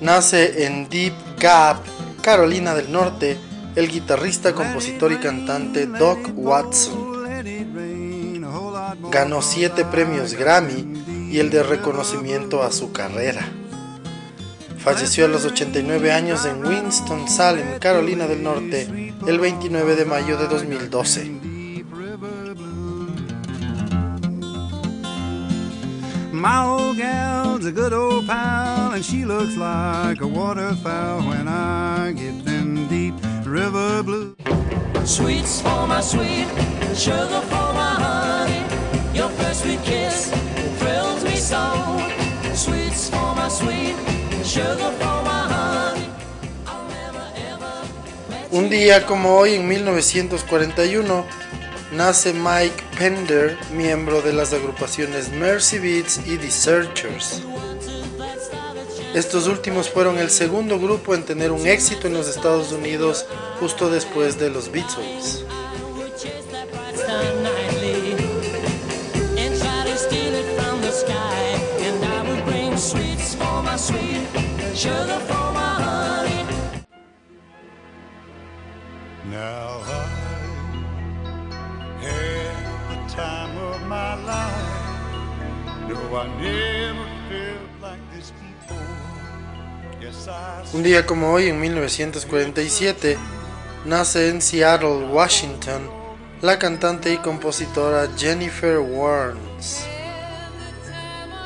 nace en Deep Gap, Carolina del Norte, el guitarrista, compositor y cantante Doc Watson. Ganó siete premios Grammy y el de reconocimiento a su carrera. Falleció a los 89 años en Winston-Salem, Carolina del Norte, el 29 de mayo de 2012. My old gal's a good old pal, and she looks like a waterfowl when I get them deep river blues. Sweets for my sweet, sugar for my honey. Your first sweet kiss thrills me so. Sweets for my sweet, sugar for my honey. Un día como hoy en 1941 nace Mike Pender, miembro de las agrupaciones Mercy Beats y The Searchers. Estos últimos fueron el segundo grupo en tener un éxito en los Estados Unidos justo después de los Beatles. Un día como hoy, en 1947, nace en Seattle, Washington, la cantante y compositora Jennifer Warnes.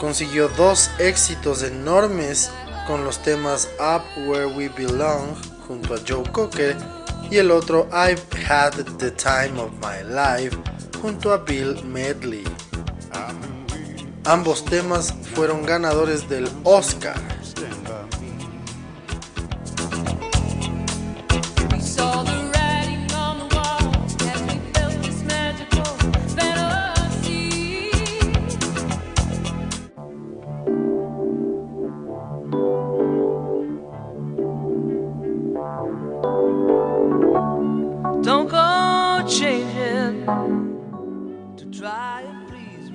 Consiguió dos éxitos enormes con los temas Up Where We Belong junto a Joe Cocker y el otro I've Had the Time of My Life junto a Bill Medley. Ambos temas fueron ganadores del Oscar.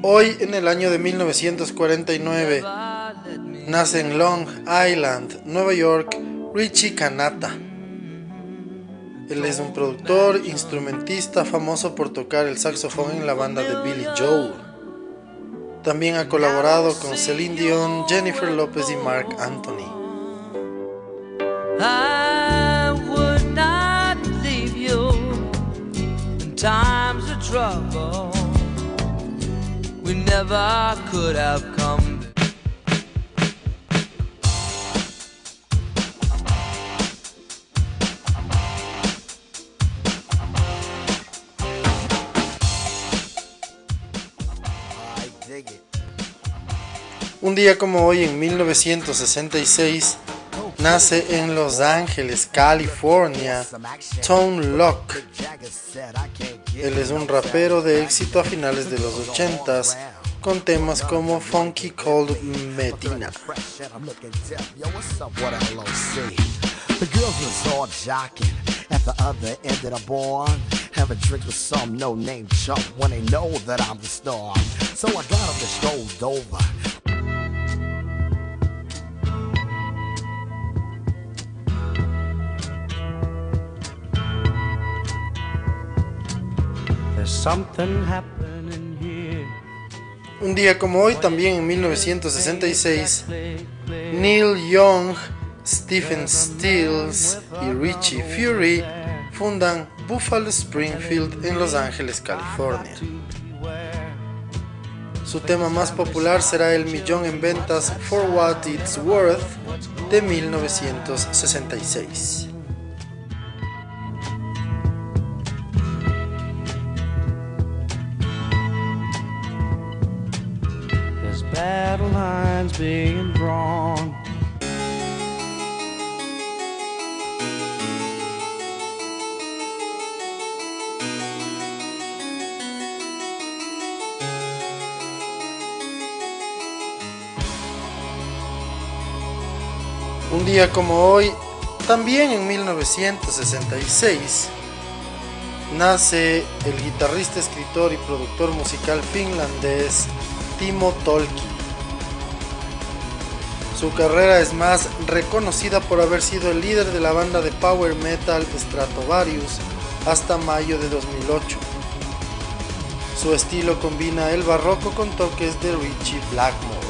Hoy, en el año de 1949, nace en Long Island, Nueva York, Richie Kanata. Él es un productor, instrumentista famoso por tocar el saxofón en la banda de Billy Joel. También ha colaborado con Celine Dion, Jennifer Lopez y Mark Anthony. Un día como hoy, en 1966, nace en Los Ángeles, California, Tone Lock. Él es un rapero de éxito a finales de los 80s con temas como Funky Cold Medina. The girls was all jocking at the other end of the bar. Having drinks with some no-name chump when they know that I'm the star. So I got them to strolled over. Un día como hoy, también en 1966, Neil Young, Stephen Stills y Richie Fury fundan Buffalo Springfield en Los Ángeles, California. Su tema más popular será el millón en ventas For What It's Worth de 1966. battle lines being drawn. Un día como hoy, también en 1966, nace el guitarrista, escritor y productor musical finlandés Timo Tolki. Su carrera es más reconocida por haber sido el líder de la banda de power metal Stratovarius hasta mayo de 2008. Su estilo combina el barroco con toques de Richie Blackmore.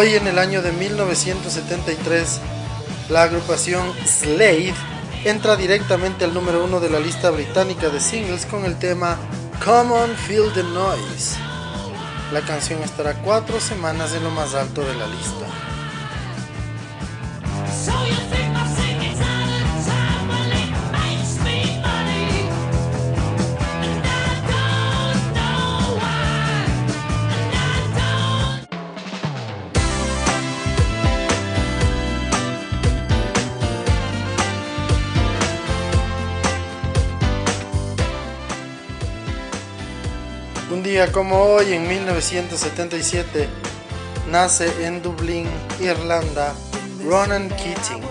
Hoy en el año de 1973, la agrupación Slade entra directamente al número uno de la lista británica de singles con el tema Come on Feel the Noise. La canción estará cuatro semanas en lo más alto de la lista. Como hoy, en 1977, nace en Dublín, Irlanda, Ronan Keating.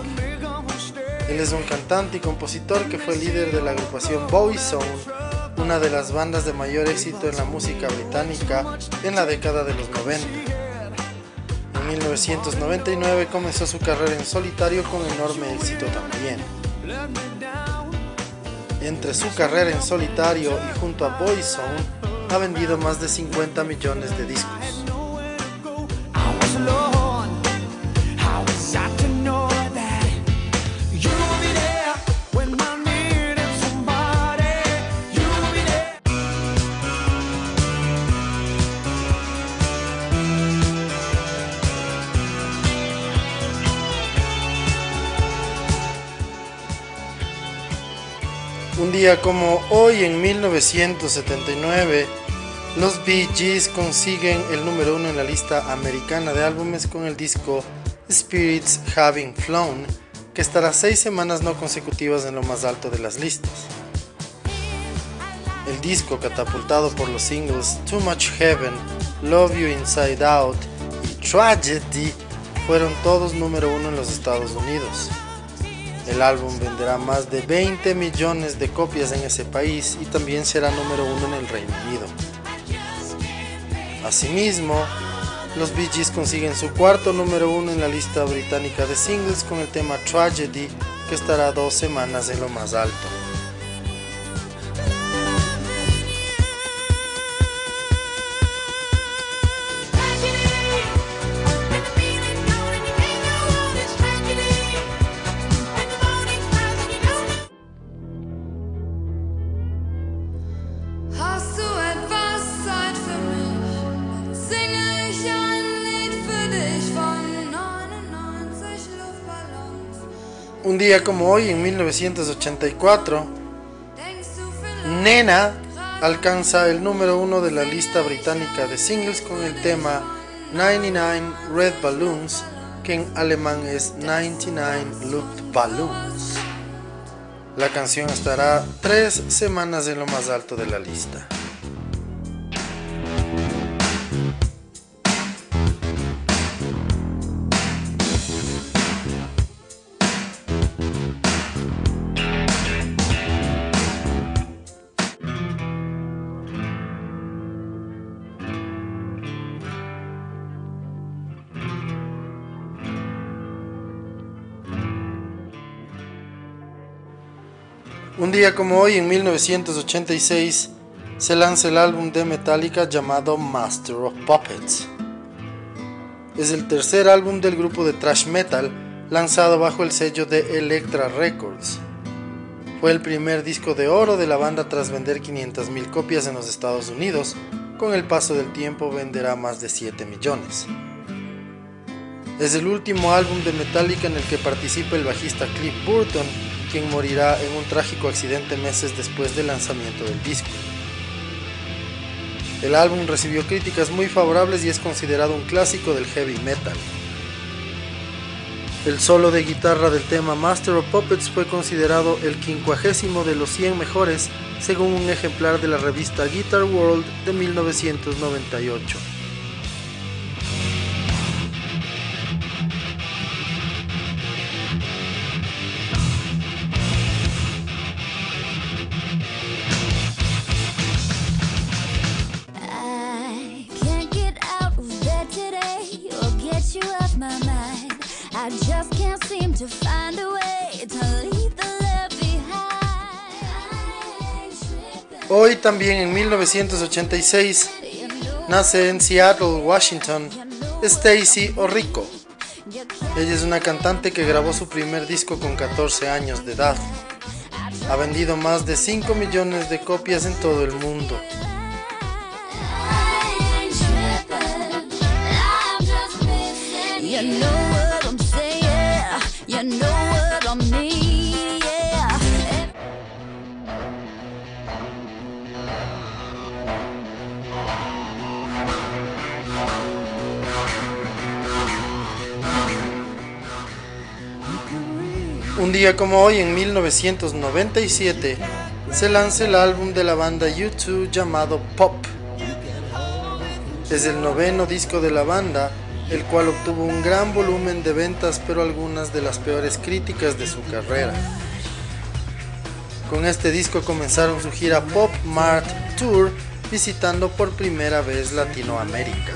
Él es un cantante y compositor que fue líder de la agrupación Boyzone, una de las bandas de mayor éxito en la música británica en la década de los 90. En 1999 comenzó su carrera en solitario con enorme éxito también. Entre su carrera en solitario y junto a Boyzone, ha vendido más de 50 millones de discos. Como hoy en 1979, los Bee Gees consiguen el número uno en la lista americana de álbumes con el disco Spirits Having Flown, que estará seis semanas no consecutivas en lo más alto de las listas. El disco, catapultado por los singles Too Much Heaven, Love You Inside Out y Tragedy, fueron todos número uno en los Estados Unidos. El álbum venderá más de 20 millones de copias en ese país y también será número uno en el Reino Unido. Asimismo, los Bee Gees consiguen su cuarto número uno en la lista británica de singles con el tema Tragedy, que estará dos semanas en lo más alto. Un día como hoy, en 1984, Nena alcanza el número uno de la lista británica de singles con el tema 99 Red Balloons, que en alemán es 99 Looped Balloons. La canción estará tres semanas en lo más alto de la lista. Día como hoy, en 1986, se lanza el álbum de Metallica llamado Master of Puppets. Es el tercer álbum del grupo de thrash metal lanzado bajo el sello de Elektra Records. Fue el primer disco de oro de la banda tras vender 500.000 copias en los Estados Unidos. Con el paso del tiempo venderá más de 7 millones. Es el último álbum de Metallica en el que participa el bajista Cliff Burton quien morirá en un trágico accidente meses después del lanzamiento del disco. El álbum recibió críticas muy favorables y es considerado un clásico del heavy metal. El solo de guitarra del tema Master of Puppets fue considerado el quincuagésimo de los 100 mejores según un ejemplar de la revista Guitar World de 1998. Hoy también en 1986 nace en Seattle, Washington, Stacy Orrico. Ella es una cantante que grabó su primer disco con 14 años de edad. Ha vendido más de 5 millones de copias en todo el mundo. Un día como hoy, en 1997, se lanza el álbum de la banda U2 llamado Pop. Es el noveno disco de la banda, el cual obtuvo un gran volumen de ventas, pero algunas de las peores críticas de su carrera. Con este disco comenzaron su gira Pop Mart Tour, visitando por primera vez Latinoamérica.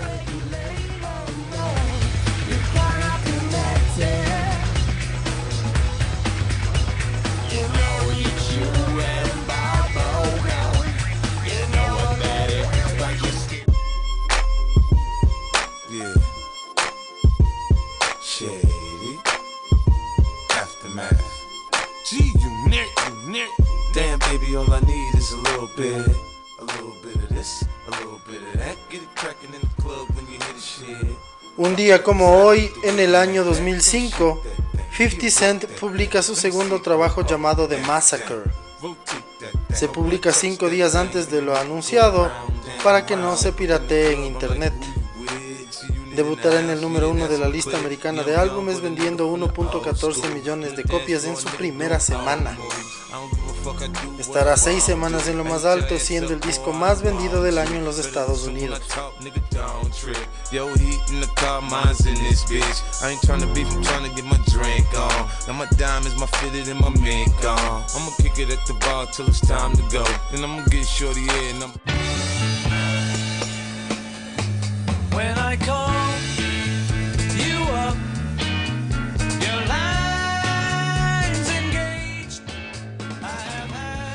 Un día como hoy, en el año 2005, 50 Cent publica su segundo trabajo llamado The Massacre. Se publica cinco días antes de lo anunciado para que no se piratee en internet. Debutará en el número uno de la lista americana de álbumes vendiendo 1.14 millones de copias en su primera semana. Estará seis semanas en lo más alto, siendo el disco más vendido del año en los Estados Unidos.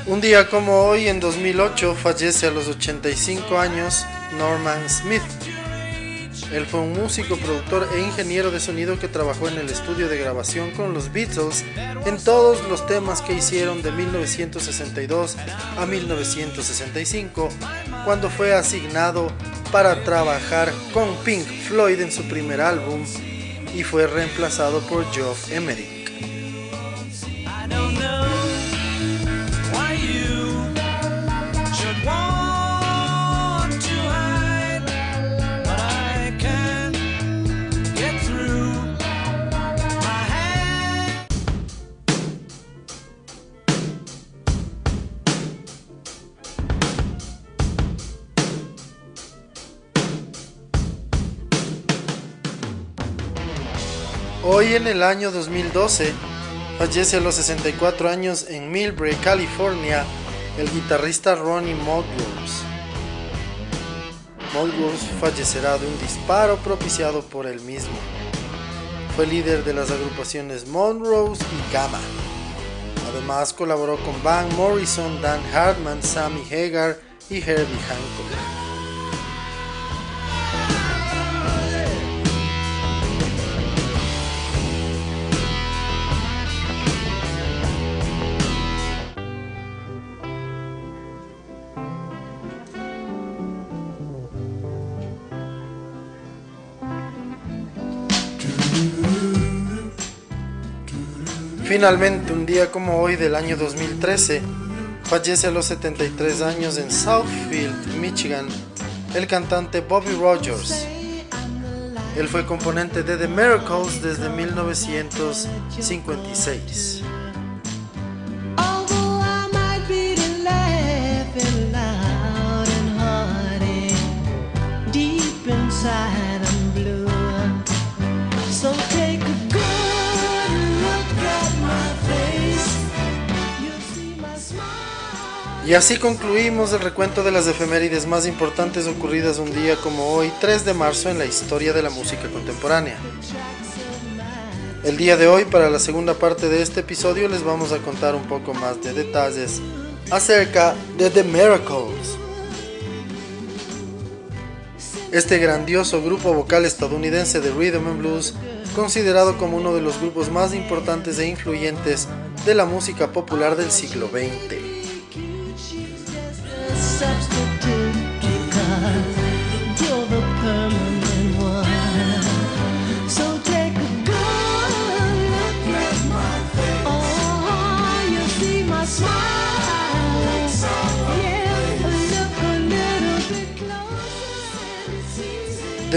Un día como hoy, en 2008, fallece a los 85 años Norman Smith. Él fue un músico, productor e ingeniero de sonido que trabajó en el estudio de grabación con los Beatles en todos los temas que hicieron de 1962 a 1965, cuando fue asignado para trabajar con Pink Floyd en su primer álbum y fue reemplazado por Geoff Emerick. Hoy en el año 2012 fallece a los 64 años en Millbrae, California, el guitarrista Ronnie Mulgrews. Mulgrews fallecerá de un disparo propiciado por él mismo. Fue líder de las agrupaciones Monrose y Gamma. Además colaboró con Van Morrison, Dan Hartman, Sammy Hagar y Herbie Hancock. Finalmente, un día como hoy del año 2013, fallece a los 73 años en Southfield, Michigan, el cantante Bobby Rogers. Él fue componente de The Miracles desde 1956. Y así concluimos el recuento de las efemérides más importantes ocurridas un día como hoy, 3 de marzo, en la historia de la música contemporánea. El día de hoy, para la segunda parte de este episodio, les vamos a contar un poco más de detalles acerca de The Miracles. Este grandioso grupo vocal estadounidense de rhythm and blues, considerado como uno de los grupos más importantes e influyentes de la música popular del siglo XX. The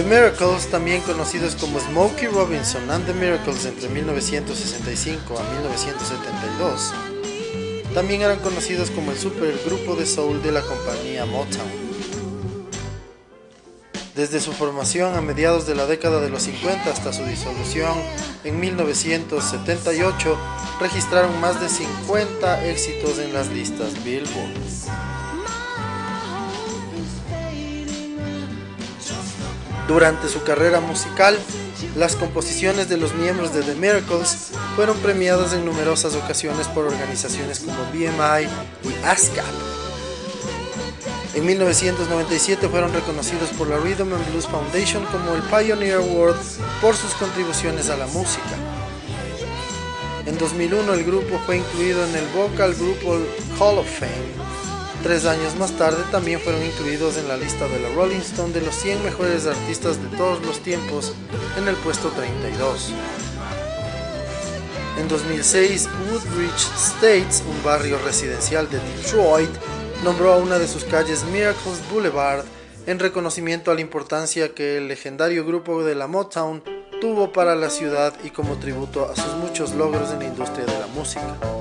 Miracles, también conocidos como Smokey Robinson and the Miracles entre 1965 a 1972, también eran conocidos como el supergrupo de soul de la compañía Motown. Desde su formación a mediados de la década de los 50 hasta su disolución en 1978, registraron más de 50 éxitos en las listas Billboard. Durante su carrera musical, las composiciones de los miembros de The Miracles fueron premiadas en numerosas ocasiones por organizaciones como BMI y ASCAP. En 1997 fueron reconocidos por la Rhythm and Blues Foundation como el Pioneer Award por sus contribuciones a la música. En 2001 el grupo fue incluido en el Vocal Group Hall of Fame Tres años más tarde también fueron incluidos en la lista de la Rolling Stone de los 100 mejores artistas de todos los tiempos en el puesto 32. En 2006, Woodbridge States, un barrio residencial de Detroit, nombró a una de sus calles Miracles Boulevard en reconocimiento a la importancia que el legendario grupo de la Motown tuvo para la ciudad y como tributo a sus muchos logros en la industria de la música.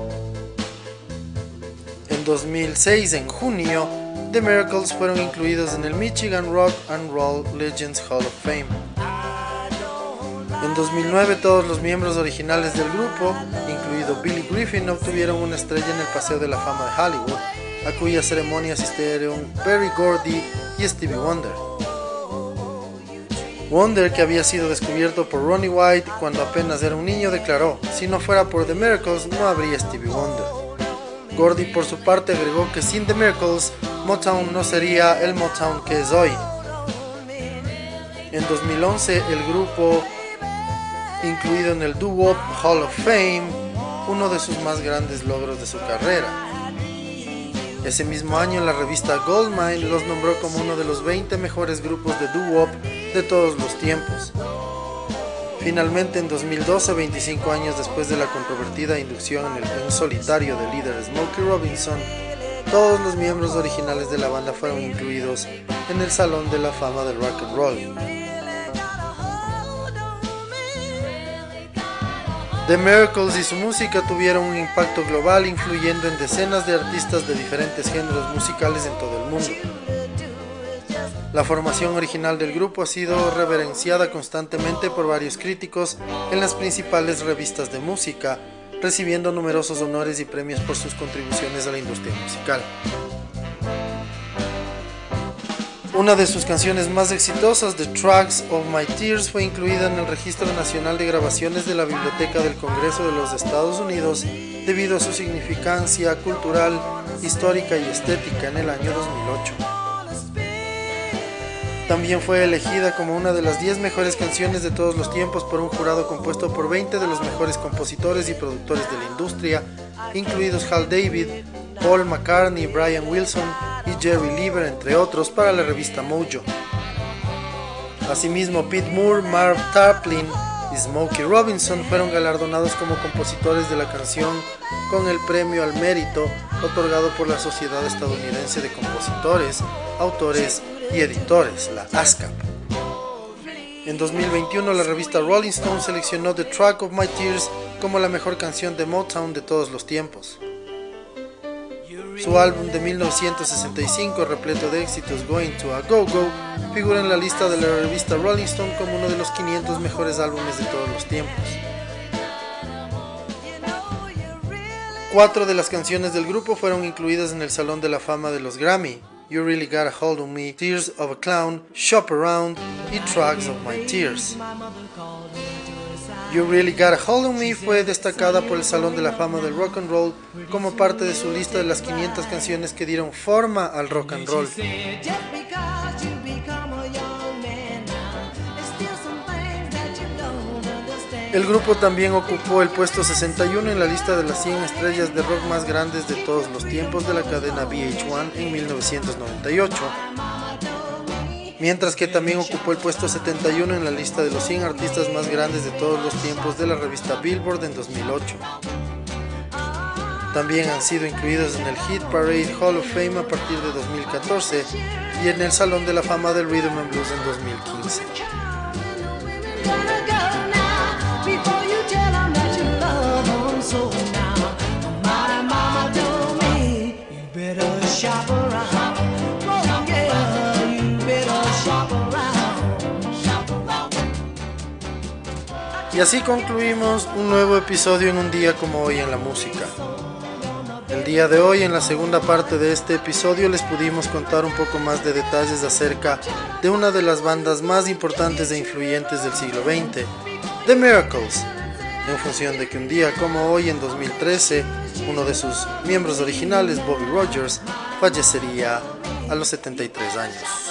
2006, en junio, The Miracles fueron incluidos en el Michigan Rock and Roll Legends Hall of Fame. En 2009 todos los miembros originales del grupo, incluido Billy Griffin, obtuvieron una estrella en el Paseo de la Fama de Hollywood, a cuya ceremonia asistieron Perry Gordy y Stevie Wonder. Wonder, que había sido descubierto por Ronnie White cuando apenas era un niño, declaró, si no fuera por The Miracles no habría Stevie Wonder. Gordy por su parte agregó que sin The Miracles, Motown no sería el Motown que es hoy. En 2011 el grupo, incluido en el Doo-Wop Hall of Fame, uno de sus más grandes logros de su carrera. Ese mismo año la revista Goldmine los nombró como uno de los 20 mejores grupos de doo-wop de todos los tiempos. Finalmente, en 2012, 25 años después de la controvertida inducción en el solitario del líder Smokey Robinson, todos los miembros originales de la banda fueron incluidos en el Salón de la Fama del Rock and Roll. The Miracles y su música tuvieron un impacto global influyendo en decenas de artistas de diferentes géneros musicales en todo el mundo. La formación original del grupo ha sido reverenciada constantemente por varios críticos en las principales revistas de música, recibiendo numerosos honores y premios por sus contribuciones a la industria musical. Una de sus canciones más exitosas, The Tracks of My Tears, fue incluida en el Registro Nacional de Grabaciones de la Biblioteca del Congreso de los Estados Unidos debido a su significancia cultural, histórica y estética en el año 2008. También fue elegida como una de las 10 mejores canciones de todos los tiempos por un jurado compuesto por 20 de los mejores compositores y productores de la industria, incluidos Hal David, Paul McCartney, Brian Wilson y Jerry Lieber, entre otros, para la revista Mojo. Asimismo, Pete Moore, Marv Tarplin, y Smokey Robinson fueron galardonados como compositores de la canción con el premio al mérito otorgado por la Sociedad Estadounidense de Compositores, Autores y Editores, la ASCAP. En 2021 la revista Rolling Stone seleccionó The Track of My Tears como la mejor canción de Motown de todos los tiempos. Su álbum de 1965, repleto de éxitos, Going to a Go Go, figura en la lista de la revista Rolling Stone como uno de los 500 mejores álbumes de todos los tiempos. Cuatro de las canciones del grupo fueron incluidas en el Salón de la Fama de los Grammy. You Really Got a Hold on Me, Tears of a Clown, Shop Around y Tracks of My Tears. You Really Got a Hold on Me fue destacada por el Salón de la Fama del Rock and Roll como parte de su lista de las 500 canciones que dieron forma al rock and roll. El grupo también ocupó el puesto 61 en la lista de las 100 estrellas de rock más grandes de todos los tiempos de la cadena VH1 en 1998 mientras que también ocupó el puesto 71 en la lista de los 100 artistas más grandes de todos los tiempos de la revista Billboard en 2008. También han sido incluidos en el Hit Parade Hall of Fame a partir de 2014 y en el Salón de la Fama del Rhythm and Blues en 2015. Y así concluimos un nuevo episodio en un día como hoy en la música. El día de hoy, en la segunda parte de este episodio, les pudimos contar un poco más de detalles acerca de una de las bandas más importantes e influyentes del siglo XX, The Miracles, en función de que un día como hoy, en 2013, uno de sus miembros originales, Bobby Rogers, fallecería a los 73 años.